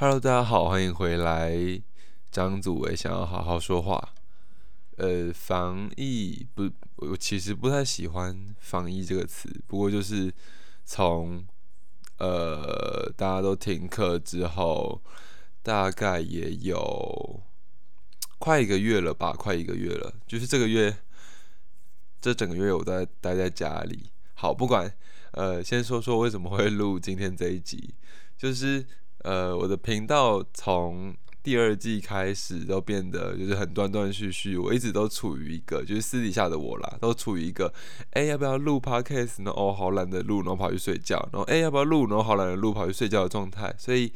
Hello，大家好，欢迎回来。张祖伟想要好好说话。呃，防疫不，我其实不太喜欢“防疫”这个词。不过就是从呃大家都停课之后，大概也有快一个月了吧，快一个月了。就是这个月，这整个月我在待在家里。好，不管呃，先说说为什么会录今天这一集，就是。呃，我的频道从第二季开始都变得就是很断断续续，我一直都处于一个就是私底下的我啦，都处于一个哎要不要录 podcast 呢？哦，好懒得录，然后跑去睡觉，然后哎要不要录？然后好懒得录，跑去睡觉的状态，所以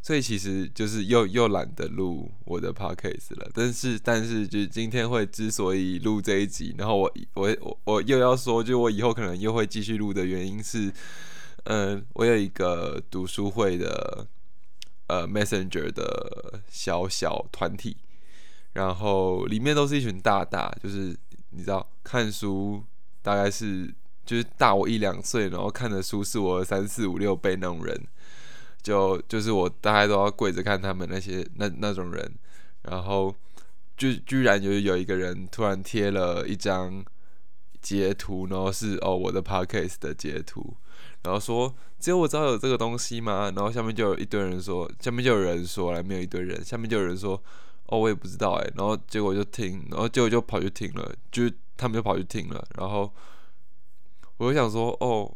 所以其实就是又又懒得录我的 podcast 了。但是但是就是今天会之所以录这一集，然后我我我我又要说，就我以后可能又会继续录的原因是。嗯，我有一个读书会的呃 Messenger 的小小团体，然后里面都是一群大大，就是你知道看书大概是就是大我一两岁，然后看的书是我三四五六倍那种人，就就是我大概都要跪着看他们那些那那种人，然后就居然有有一个人突然贴了一张截图，然后是哦我的 Podcast 的截图。然后说只有我知道有这个东西吗？然后下面就有一堆人说，下面就有人说来没有一堆人，下面就有人说哦我也不知道哎。然后结果就听，然后结果就跑去听了，就他们就跑去听了。然后我就想说哦，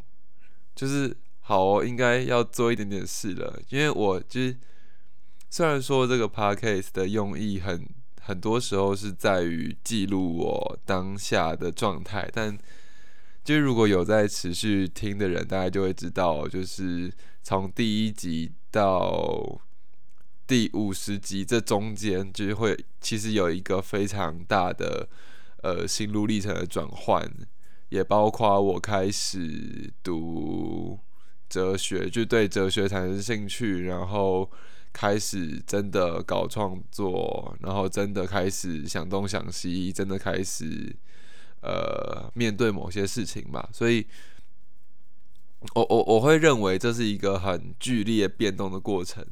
就是好哦，应该要做一点点事了，因为我就是虽然说这个 podcast 的用意很很多时候是在于记录我当下的状态，但就如果有在持续听的人，大家就会知道，就是从第一集到第五十集这中间，就是会其实有一个非常大的呃心路历程的转换，也包括我开始读哲学，就对哲学产生兴趣，然后开始真的搞创作，然后真的开始想东想西，真的开始。呃，面对某些事情吧，所以，我我我会认为这是一个很剧烈变动的过程，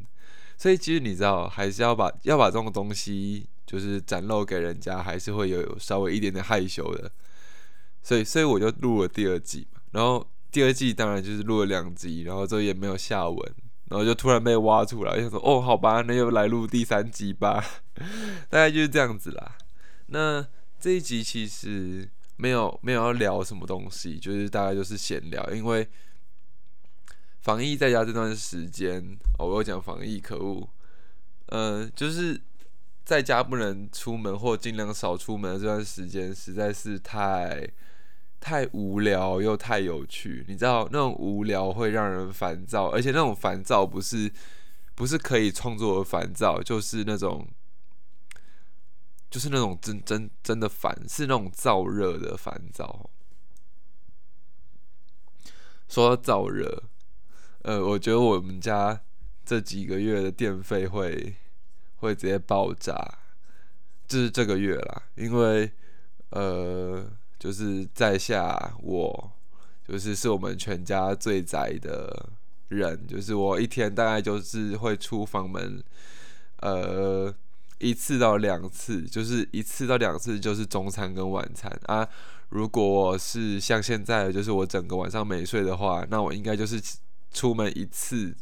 所以其实你知道，还是要把要把这种东西就是展露给人家，还是会有稍微一点点害羞的，所以所以我就录了第二季嘛，然后第二季当然就是录了两集，然后之后也没有下文，然后就突然被挖出来，就说哦，好吧，那又来录第三集吧，大概就是这样子啦。那这一集其实。没有没有要聊什么东西，就是大概就是闲聊。因为防疫在家这段时间，哦，我有讲防疫，可恶。嗯，就是在家不能出门或尽量少出门的这段时间，实在是太太无聊又太有趣。你知道那种无聊会让人烦躁，而且那种烦躁不是不是可以创作的烦躁，就是那种。就是那种真真真的烦，是那种燥热的烦躁。说到燥热，呃，我觉得我们家这几个月的电费会会直接爆炸，就是这个月啦，因为呃，就是在下我就是是我们全家最宅的人，就是我一天大概就是会出房门，呃。一次到两次，就是一次到两次，就是中餐跟晚餐啊。如果是像现在，就是我整个晚上没睡的话，那我应该就是出门一次，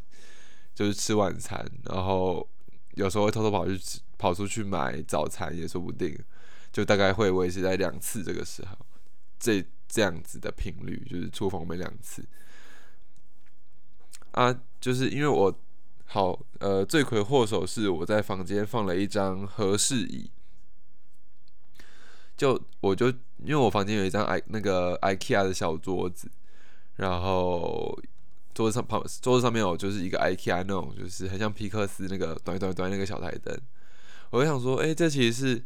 就是吃晚餐，然后有时候会偷偷跑去，跑出去买早餐也说不定。就大概会维持在两次这个时候，这这样子的频率，就是出房门两次啊，就是因为我。好，呃，罪魁祸首是我在房间放了一张合适椅，就我就因为我房间有一张 i 那个 IKEA 的小桌子，然后桌子上旁桌子上面有就是一个 IKEA 那种就是很像皮克斯那个短短短那个小台灯，我就想说，哎，这其实是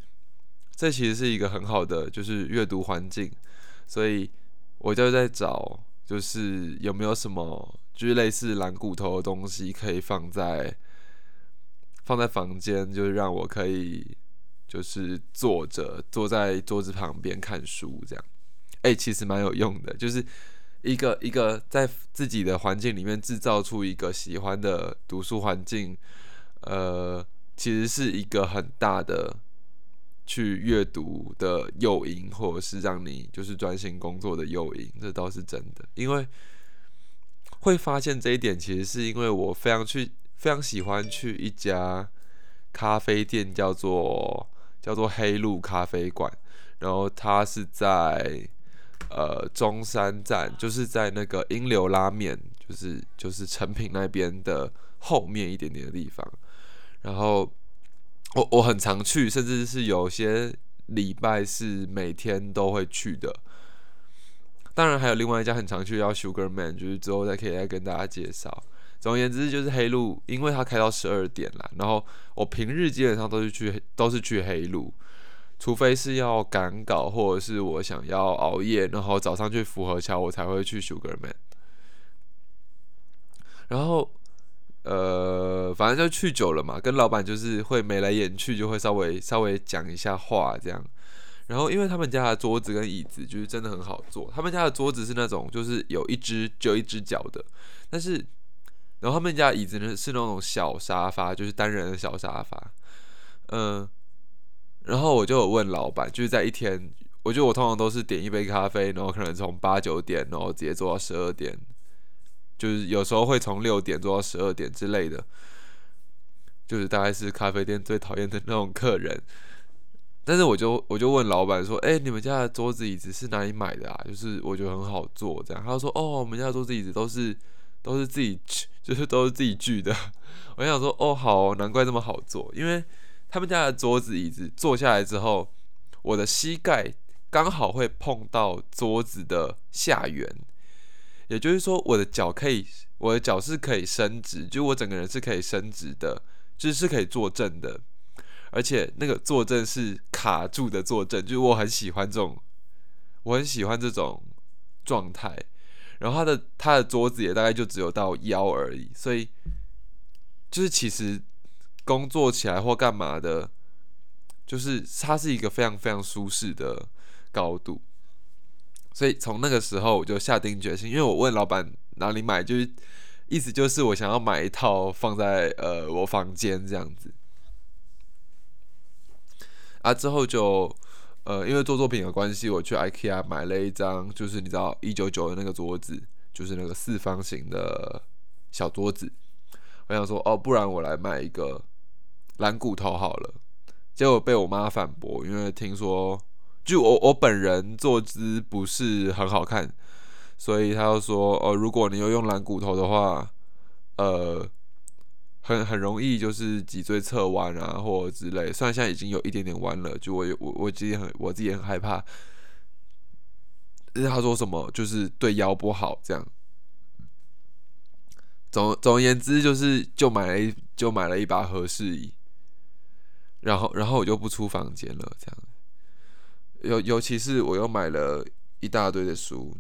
这其实是一个很好的就是阅读环境，所以我就在找就是有没有什么。就是类似蓝骨头的东西，可以放在放在房间，就是让我可以就是坐着坐在桌子旁边看书这样。哎，其实蛮有用的，就是一个一个在自己的环境里面制造出一个喜欢的读书环境，呃，其实是一个很大的去阅读的诱因，或者是让你就是专心工作的诱因，这倒是真的。因为会发现这一点，其实是因为我非常去非常喜欢去一家咖啡店，叫做叫做黑路咖啡馆。然后它是在呃中山站，就是在那个英流拉面，就是就是成品那边的后面一点点的地方。然后我我很常去，甚至是有些礼拜是每天都会去的。当然还有另外一家很常去，叫 Sugar Man，就是之后再可以再跟大家介绍。总而言之，就是黑路，因为它开到十二点啦。然后我平日基本上都是去都是去黑路。除非是要赶稿，或者是我想要熬夜，然后早上去符合桥，我才会去 Sugarman。然后，呃，反正就去久了嘛，跟老板就是会眉来眼去，就会稍微稍微讲一下话这样。然后，因为他们家的桌子跟椅子就是真的很好坐，他们家的桌子是那种就是有一只就一只脚的，但是，然后他们家椅子呢是那种小沙发，就是单人的小沙发，嗯。然后我就有问老板，就是在一天，我觉得我通常都是点一杯咖啡，然后可能从八九点，然后直接做到十二点，就是有时候会从六点做到十二点之类的，就是大概是咖啡店最讨厌的那种客人。但是我就我就问老板说：“哎，你们家的桌子椅子是哪里买的啊？就是我觉得很好坐，这样。”他说：“哦，我们家的桌子椅子都是都是自己 就是都是自己锯的。”我想说：“哦，好，难怪这么好坐，因为。”他们家的桌子椅子坐下来之后，我的膝盖刚好会碰到桌子的下缘，也就是说，我的脚可以，我的脚是可以伸直，就我整个人是可以伸直的，就是可以坐正的，而且那个坐正是卡住的坐正，就是我很喜欢这种，我很喜欢这种状态。然后他的他的桌子也大概就只有到腰而已，所以就是其实。工作起来或干嘛的，就是它是一个非常非常舒适的高度，所以从那个时候我就下定决心，因为我问老板哪里买，就是意思就是我想要买一套放在呃我房间这样子，啊之后就呃因为做作品的关系，我去 IKEA 买了一张，就是你知道一九九的那个桌子，就是那个四方形的小桌子，我想说哦，不然我来买一个。蓝骨头好了，结果被我妈反驳，因为听说就我我本人坐姿不是很好看，所以她就说哦，如果你要用蓝骨头的话，呃，很很容易就是脊椎侧弯啊，或之类。虽然现在已经有一点点弯了，就我我我自己很我自己很害怕。是他说什么就是对腰不好这样。总总而言之，就是就买了一就买了一把合适椅。然后，然后我就不出房间了。这样，尤尤其是我又买了一大堆的书，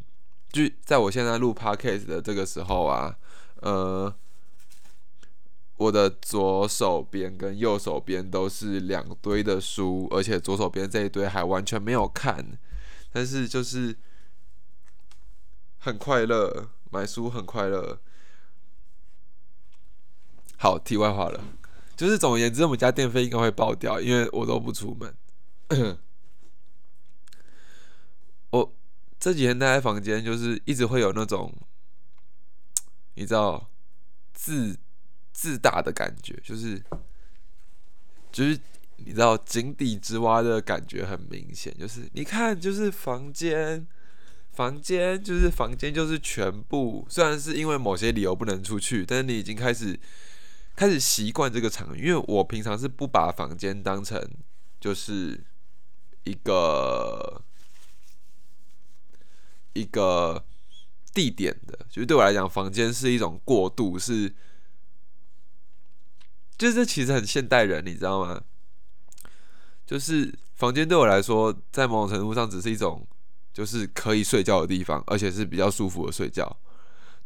就在我现在录 podcast 的这个时候啊，呃，我的左手边跟右手边都是两堆的书，而且左手边这一堆还完全没有看，但是就是很快乐，买书很快乐。好，题外话了。就是总而言之，我们家电费应该会爆掉，因为我都不出门。我这几天待在房间，就是一直会有那种，你知道，自自大的感觉，就是就是你知道井底之蛙的感觉很明显，就是你看，就是房间，房间就是房间就是全部，虽然是因为某些理由不能出去，但是你已经开始。开始习惯这个场，因为我平常是不把房间当成就是一个一个地点的，就是对我来讲，房间是一种过渡，是就是其实很现代人，你知道吗？就是房间对我来说，在某种程度上只是一种就是可以睡觉的地方，而且是比较舒服的睡觉。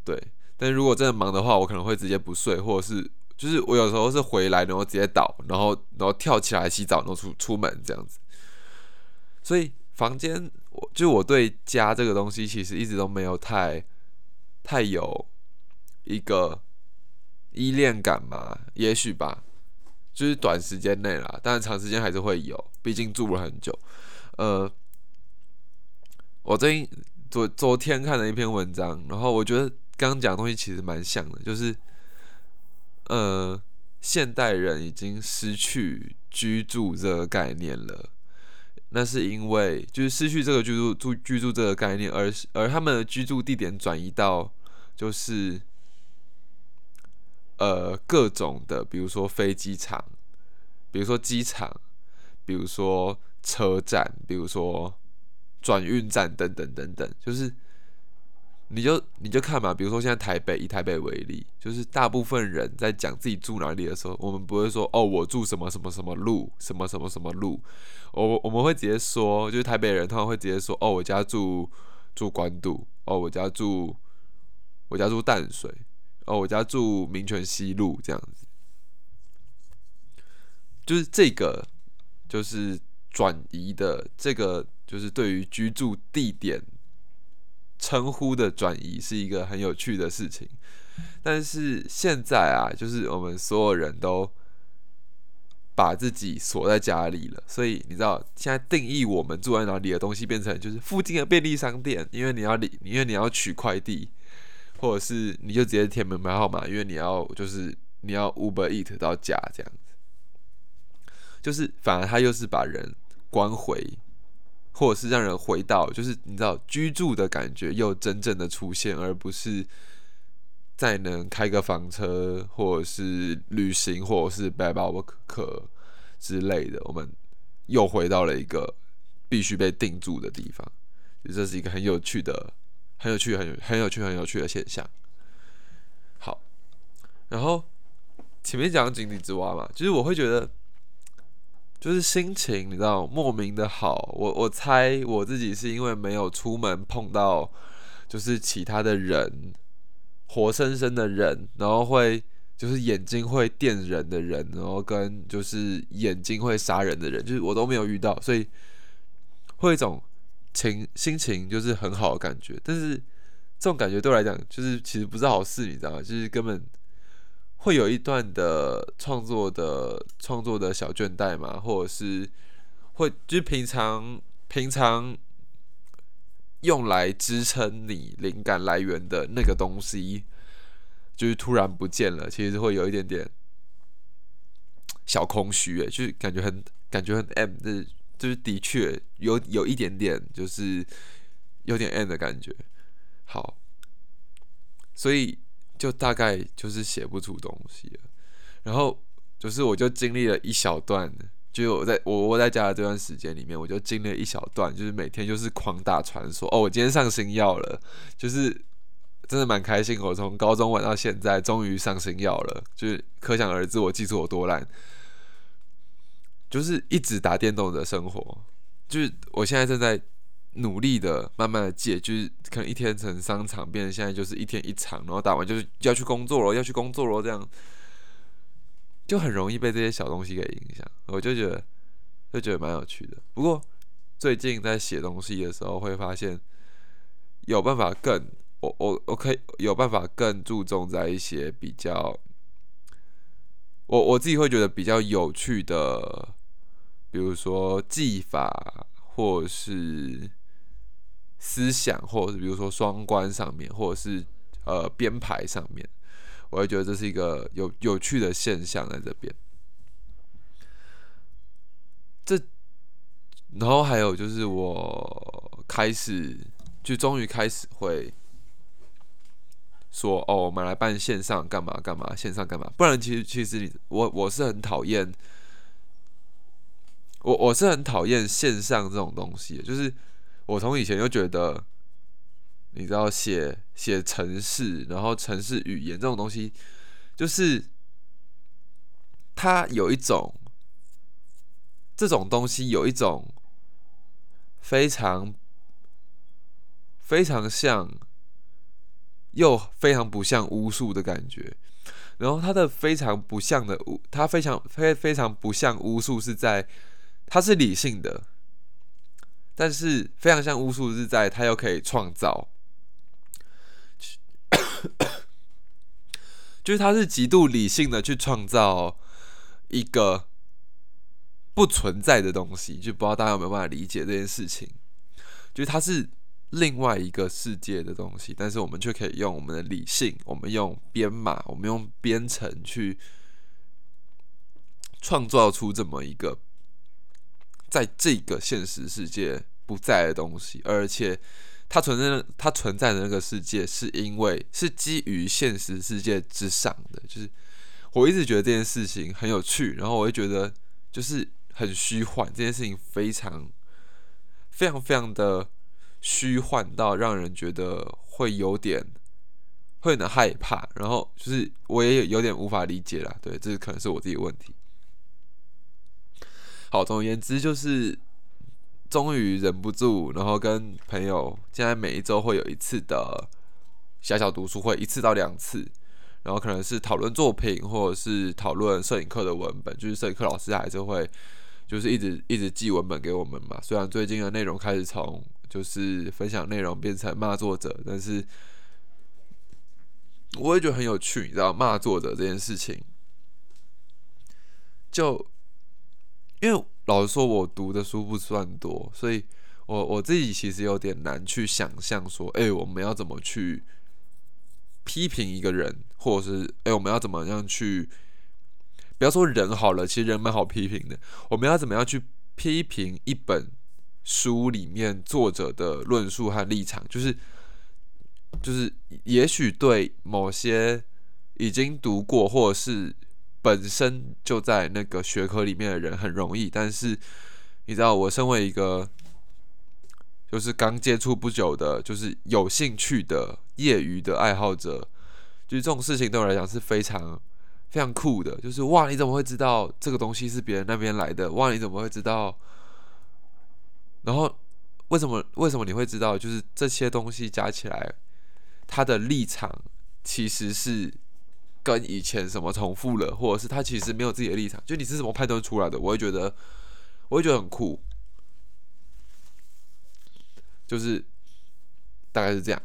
对，但如果真的忙的话，我可能会直接不睡，或者是。就是我有时候是回来，然后直接倒，然后然后跳起来洗澡，然后出出门这样子。所以房间我就我对家这个东西其实一直都没有太太有一个依恋感嘛，也许吧，就是短时间内啦，但是长时间还是会有，毕竟住了很久。呃，我最近昨昨天看了一篇文章，然后我觉得刚刚讲的东西其实蛮像的，就是呃，现代人已经失去居住这个概念了。那是因为就是失去这个居住住居住这个概念，而而他们的居住地点转移到就是呃各种的，比如说飞机场，比如说机场，比如说车站，比如说转运站等等等等，就是。你就你就看嘛，比如说现在台北以台北为例，就是大部分人在讲自己住哪里的时候，我们不会说哦我住什么什么什么路，什么什么什么路，我我们会直接说，就是台北人通常会直接说哦我家住住关渡，哦我家住我家住淡水，哦我家住民权西路这样子，就是这个就是转移的这个就是对于居住地点。称呼的转移是一个很有趣的事情，但是现在啊，就是我们所有人都把自己锁在家里了，所以你知道，现在定义我们住在哪里的东西，变成就是附近的便利商店，因为你要你，因为你要取快递，或者是你就直接填门牌号码，因为你要就是你要 Uber Eat 到家这样子，就是反而他又是把人关回。或者是让人回到，就是你知道居住的感觉又真正的出现，而不是再能开个房车，或者是旅行，或者是背包客之类的，我们又回到了一个必须被定住的地方。这是一个很有趣的、很有趣、很很有趣、很有趣的现象。好，然后前面讲井底之蛙嘛，就是我会觉得。就是心情，你知道，莫名的好。我我猜我自己是因为没有出门碰到，就是其他的人，活生生的人，然后会就是眼睛会电人的人，然后跟就是眼睛会杀人的人，就是我都没有遇到，所以会一种情心情就是很好的感觉。但是这种感觉对我来讲，就是其实不是好事，你知道吗？就是根本。会有一段的创作的创作的小倦怠嘛，或者是会就是平常平常用来支撑你灵感来源的那个东西，就是突然不见了，其实会有一点点小空虚诶，就是感觉很感觉很 M 的，就是的确有有一点点就是有点 end 的感觉。好，所以。就大概就是写不出东西了，然后就是我就经历了一小段，就我在我窝在家的这段时间里面，我就经历了一小段，就是每天就是狂打传说哦，我今天上新药了，就是真的蛮开心。我从高中玩到现在，终于上新药了，就是可想而知我技术有多烂，就是一直打电动的生活，就是我现在正在。努力的，慢慢的戒，就是可能一天成商场，变成现在就是一天一场，然后打完就是要去工作了，要去工作了，这样就很容易被这些小东西给影响。我就觉得，就觉得蛮有趣的。不过最近在写东西的时候，会发现有办法更，我我我可以有办法更注重在一些比较，我我自己会觉得比较有趣的，比如说技法，或是。思想，或者是比如说双关上面，或者是呃编排上面，我会觉得这是一个有有趣的现象在这边。这，然后还有就是我开始就终于开始会说哦，我们来办线上干嘛干嘛，线上干嘛？不然其实其实我我是很讨厌，我我是很讨厌线上这种东西，就是。我从以前就觉得，你知道写写城市，然后城市语言这种东西，就是它有一种这种东西有一种非常非常像又非常不像巫术的感觉。然后它的非常不像的巫，它非常非非常不像巫术是在它是理性的。但是非常像巫术是在它又可以创造，就是它是极度理性的去创造一个不存在的东西，就不知道大家有没有办法理解这件事情，就是它是。另外一个世界的东西，但是我们却可以用我们的理性，我们用编码，我们用编程去创造出这么一个在这个现实世界不在的东西，而且它存在，它存在的那个世界是因为是基于现实世界之上的。就是我一直觉得这件事情很有趣，然后我会觉得就是很虚幻，这件事情非常非常非常的。虚幻到让人觉得会有点会有点害怕，然后就是我也有点无法理解啦。对，这是可能是我自己的问题。好，总而言之，就是终于忍不住，然后跟朋友现在每一周会有一次的小小读书会，一次到两次，然后可能是讨论作品，或者是讨论摄影课的文本，就是摄影课老师还是会就是一直一直寄文本给我们嘛。虽然最近的内容开始从就是分享内容变成骂作者，但是我也觉得很有趣，你知道骂作者这件事情，就因为老实说，我读的书不算多，所以我我自己其实有点难去想象说，哎，我们要怎么去批评一个人，或者是哎，我们要怎么样去，不要说人好了，其实人蛮好批评的，我们要怎么样去批评一本。书里面作者的论述和立场，就是就是，也许对某些已经读过或者是本身就在那个学科里面的人很容易，但是你知道，我身为一个就是刚接触不久的，就是有兴趣的业余的爱好者，就是这种事情对我来讲是非常非常酷的。就是哇，你怎么会知道这个东西是别人那边来的？哇，你怎么会知道？然后，为什么为什么你会知道？就是这些东西加起来，他的立场其实是跟以前什么重复了，或者是他其实没有自己的立场。就你是怎么判断出来的？我会觉得，我会觉得很酷。就是大概是这样。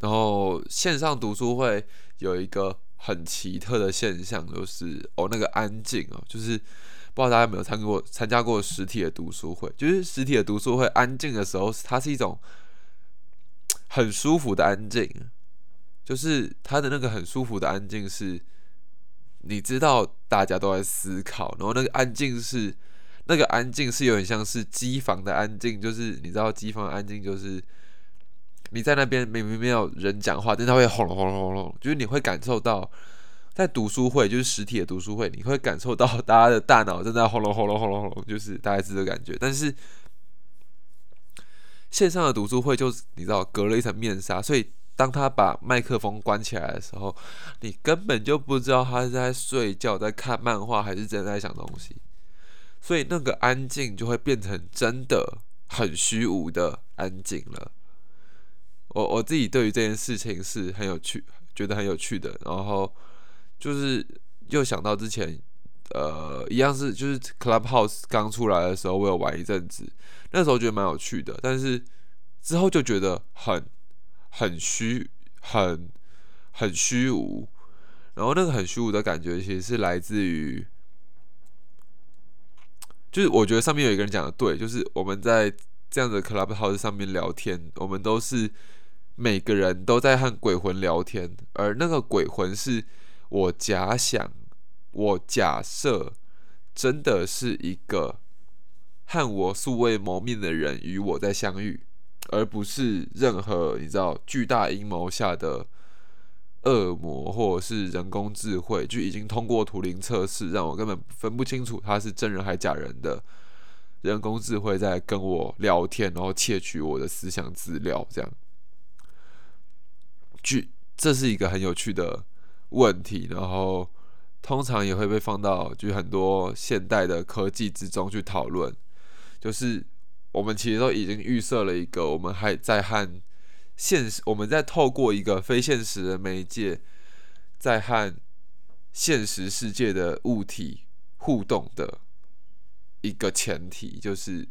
然后线上读书会有一个很奇特的现象，就是哦，那个安静哦，就是。不知道大家有没有参过参加过实体的读书会？就是实体的读书会，安静的时候，它是一种很舒服的安静。就是他的那个很舒服的安静，是你知道大家都在思考，然后那个安静是那个安静是有点像是机房的安静，就是你知道机房的安静就是你在那边明明没有人讲话，但它会轰隆轰隆轰隆，就是你会感受到。在读书会，就是实体的读书会，你会感受到大家的大脑正在轰隆轰隆轰隆轰隆，就是大概是这个感觉。但是线上的读书会，就是你知道，隔了一层面纱，所以当他把麦克风关起来的时候，你根本就不知道他是在睡觉、在看漫画，还是真的在想东西。所以那个安静就会变成真的很虚无的安静了。我我自己对于这件事情是很有趣，觉得很有趣的，然后。就是又想到之前，呃，一样是就是 Clubhouse 刚出来的时候，我有玩一阵子，那时候觉得蛮有趣的，但是之后就觉得很很虚，很很虚无，然后那个很虚无的感觉，其实是来自于，就是我觉得上面有一个人讲的对，就是我们在这样的 Clubhouse 上面聊天，我们都是每个人都在和鬼魂聊天，而那个鬼魂是。我假想，我假设，真的是一个和我素未谋面的人与我在相遇，而不是任何你知道巨大阴谋下的恶魔或者是人工智慧，就已经通过图灵测试，让我根本分不清楚他是真人还假人的人工智慧在跟我聊天，然后窃取我的思想资料，这样，据这是一个很有趣的。问题，然后通常也会被放到就很多现代的科技之中去讨论。就是我们其实都已经预设了一个，我们还在和现实，我们在透过一个非现实的媒介，在和现实世界的物体互动的一个前提，就是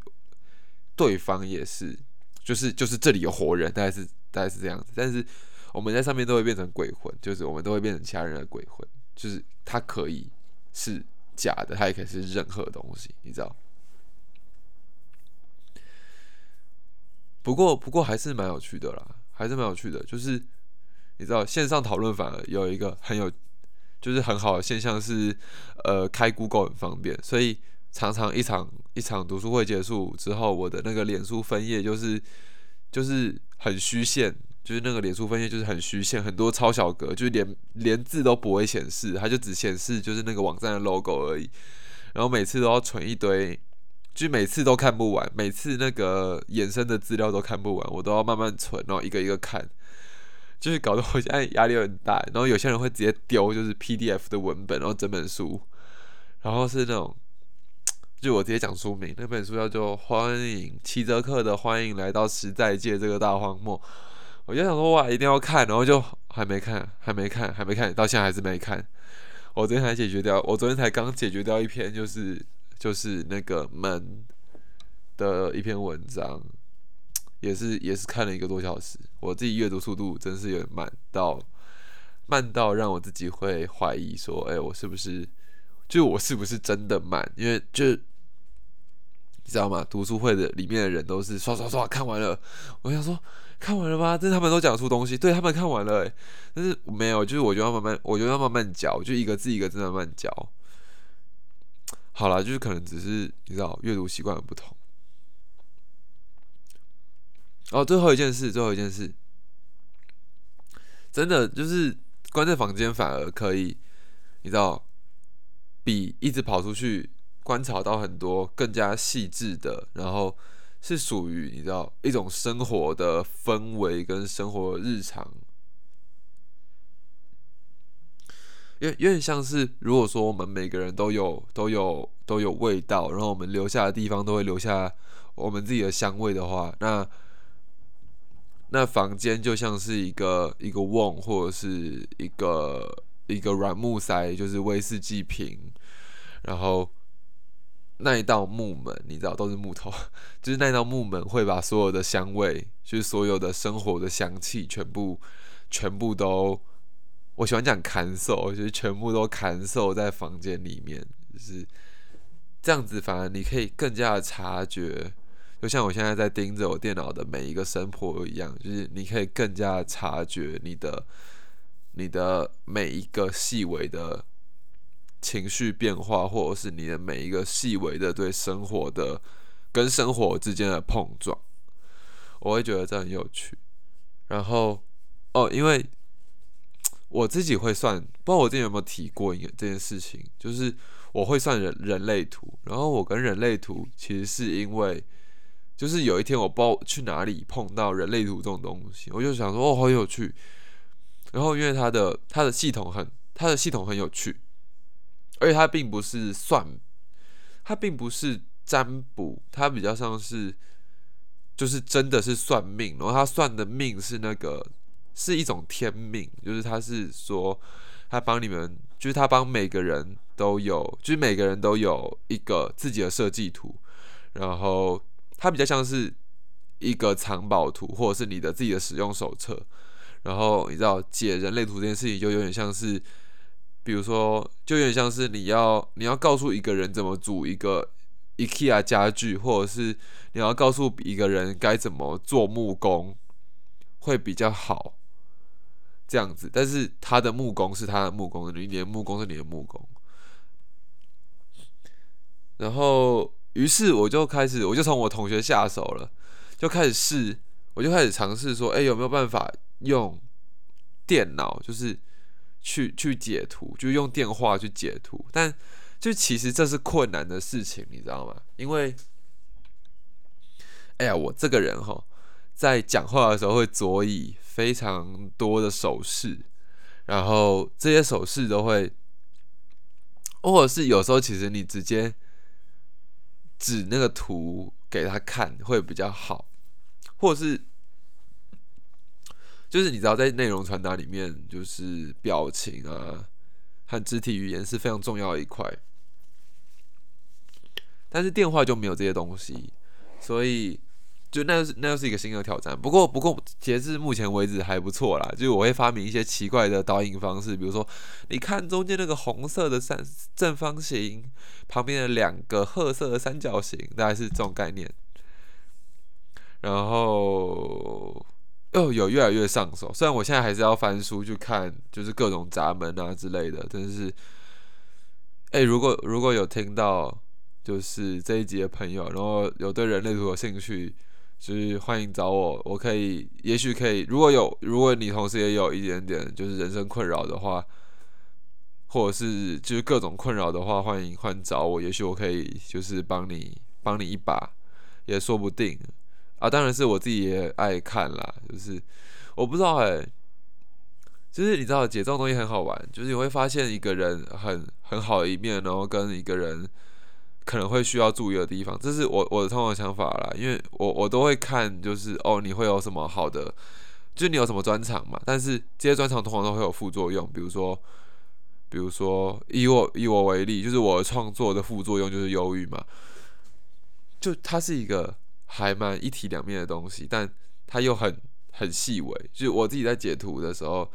对方也是，就是就是这里有活人，大概是大概是这样子。但是我们在上面都会变成鬼魂，就是我们都会变成其他人的鬼魂，就是它可以是假的，它也可以是任何东西，你知道。不过不过还是蛮有趣的啦，还是蛮有趣的，就是你知道线上讨论反而有一个很有。就是很好的现象是，呃，开 Google 很方便，所以常常一场一场读书会结束之后，我的那个脸书分页就是就是很虚线，就是那个脸书分页就是很虚线，很多超小格，就是连连字都不会显示，它就只显示就是那个网站的 logo 而已，然后每次都要存一堆，就每次都看不完，每次那个衍生的资料都看不完，我都要慢慢存，然后一个一个看。就是搞得我现在压力很大，然后有些人会直接丢，就是 PDF 的文本，然后整本书，然后是那种，就我直接讲书名，那本书叫做《欢迎七折课的欢迎来到实在界这个大荒漠》，我就想说哇，一定要看，然后就还没看，还没看，还没看到现在还是没看。我昨天才解决掉，我昨天才刚解决掉一篇，就是就是那个门的一篇文章。也是也是看了一个多小时，我自己阅读速度真是有点慢到慢到让我自己会怀疑说，哎，我是不是就我是不是真的慢？因为就你知道吗？读书会的里面的人都是刷刷刷看完了，我想说看完了吗？但他们都讲出东西，对他们看完了，但是没有，就是我觉得要慢慢，我觉得要慢慢嚼，就一个字一个字慢慢嚼。好了，就是可能只是你知道阅读习惯的不同。哦，最后一件事，最后一件事，真的就是关在房间反而可以，你知道，比一直跑出去观察到很多更加细致的，然后是属于你知道一种生活的氛围跟生活日常，有有点像是如果说我们每个人都有都有都有味道，然后我们留下的地方都会留下我们自己的香味的话，那。那房间就像是一个一个瓮，或者是一个一个软木塞，就是威士忌瓶，然后那一道木门，你知道都是木头，就是那道木门会把所有的香味，就是所有的生活的香气，全部全部都，我喜欢讲砍手，就是全部都砍手在房间里面，就是这样子，反而你可以更加的察觉。就像我现在在盯着我电脑的每一个声波一样，就是你可以更加察觉你的、你的每一个细微的情绪变化，或者是你的每一个细微的对生活的跟生活之间的碰撞，我会觉得这很有趣。然后哦，因为我自己会算，不知道我之前有没有提过一个这件事情，就是我会算人人类图，然后我跟人类图其实是因为。就是有一天我不知道去哪里碰到人类图这种东西，我就想说哦好有趣，然后因为它的它的系统很它的系统很有趣，而且它并不是算，它并不是占卜，它比较像是就是真的是算命，然后它算的命是那个是一种天命，就是他是说他帮你们，就是他帮每个人都有，就是每个人都有一个自己的设计图，然后。它比较像是一个藏宝图，或者是你的自己的使用手册。然后你知道解人类图这件事情，就有点像是，比如说，就有点像是你要你要告诉一个人怎么组一个 IKEA 家具，或者是你要告诉一个人该怎么做木工会比较好，这样子。但是他的木工是他的木工，你的木工是你的木工，然后。于是我就开始，我就从我同学下手了，就开始试，我就开始尝试说，哎，有没有办法用电脑，就是去去解图，就用电话去解图？但就其实这是困难的事情，你知道吗？因为，哎呀，我这个人哈，在讲话的时候会着以非常多的手势，然后这些手势都会，或者是有时候其实你直接。指那个图给他看会比较好，或者是就是你知道，在内容传达里面，就是表情啊和肢体语言是非常重要的一块。但是电话就没有这些东西，所以就那是那又是一个新的挑战。不过不过截至目前为止还不错啦。就是我会发明一些奇怪的导引方式，比如说你看中间那个红色的三正方形旁边的两个褐色的三角形，大概是这种概念。然后哦，有越来越上手。虽然我现在还是要翻书去看，就是各种闸门啊之类的，但是。哎，如果如果有听到就是这一集的朋友，然后有对人类图有兴趣，就是欢迎找我，我可以，也许可以。如果有，如果你同时也有一点点就是人生困扰的话，或者是就是各种困扰的话，欢迎欢迎找我，也许我可以就是帮你帮你一把，也说不定。啊，当然是我自己也爱看啦，就是我不知道哎，就是你知道，解这种东西很好玩，就是你会发现一个人很很好的一面，然后跟一个人可能会需要注意的地方，这是我我的通常想法啦，因为我我都会看，就是哦，你会有什么好的，就你有什么专长嘛，但是这些专长通常都会有副作用，比如说，比如说以我以我为例，就是我创作的副作用就是忧郁嘛，就它是一个。还蛮一体两面的东西，但它又很很细微。就是我自己在截图的时候，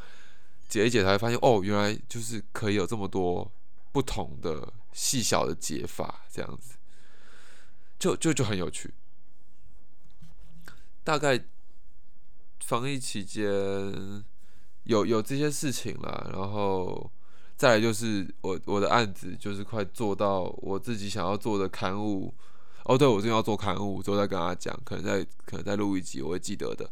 解一解才发现，哦，原来就是可以有这么多不同的细小的解法，这样子，就就就很有趣。大概防疫期间有有这些事情了，然后再来就是我我的案子就是快做到我自己想要做的刊物。哦，对，我正要做刊物，之后再跟他讲，可能再可能再录一集，我会记得的。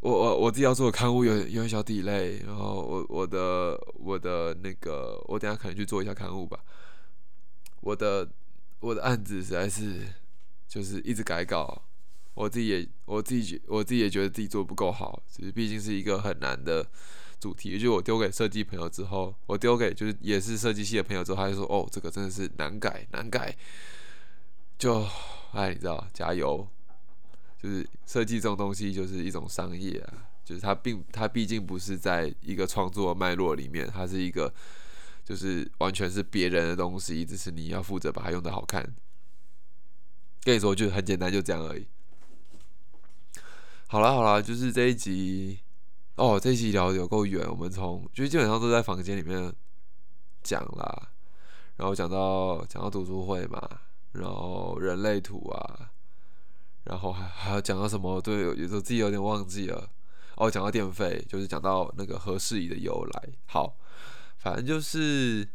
我我我自己要做的刊物有有点小底累然后我我的我的那个，我等下可能去做一下刊物吧。我的我的案子实在是就是一直改稿，我自己也我自己觉我自己也觉得自己做不够好，其实毕竟是一个很难的主题。就我丢给设计朋友之后，我丢给就是也是设计系的朋友之后，他就说：“哦，这个真的是难改难改。”就，哎，你知道，加油！就是设计这种东西，就是一种商业啊。就是它并它毕竟不是在一个创作脉络里面，它是一个，就是完全是别人的东西，只是你要负责把它用的好看。跟你说，就很简单，就这样而已。好了好了，就是这一集，哦，这一集聊的有够远，我们从就基本上都在房间里面讲啦，然后讲到讲到读书会嘛。然后人类图啊，然后还还要讲到什么？对，有时候自己有点忘记了。哦，讲到电费，就是讲到那个合适宜的由来。好，反正就是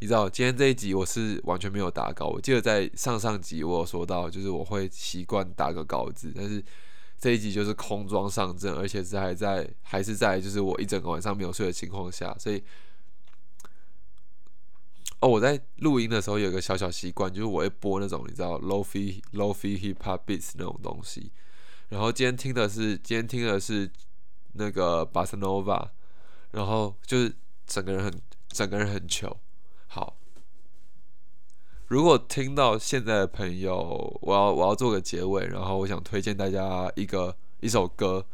你知道，今天这一集我是完全没有打稿。我记得在上上集我有说到，就是我会习惯打个稿子，但是这一集就是空装上阵，而且是还在还是在就是我一整个晚上没有睡的情况下，所以。哦，我在录音的时候有个小小习惯，就是我会播那种你知道 low fee low fee hip hop beats 那种东西。然后今天听的是今天听的是那个 Bossa Nova，然后就是整个人很整个人很糗。好，如果听到现在的朋友，我要我要做个结尾，然后我想推荐大家一个一首歌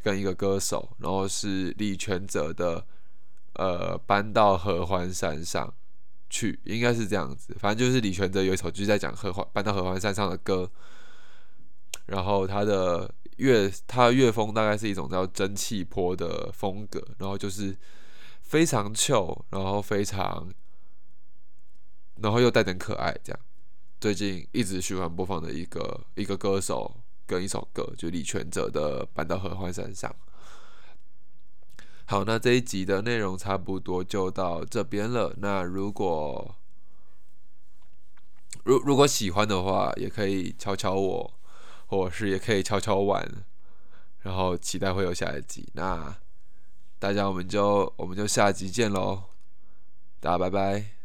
跟一个歌手，然后是李全哲的呃搬到合欢山上。去应该是这样子，反正就是李全哲有一首就是在讲合欢搬到合欢山上的歌，然后他的乐他的乐风大概是一种叫蒸汽波的风格，然后就是非常俏，然后非常，然后又带点可爱这样。最近一直循环播放的一个一个歌手跟一首歌，就李全哲的搬到合欢山上。好，那这一集的内容差不多就到这边了。那如果如如果喜欢的话，也可以敲敲我，或是也可以敲敲碗，然后期待会有下一集。那大家我们就我们就下集见喽，大家拜拜。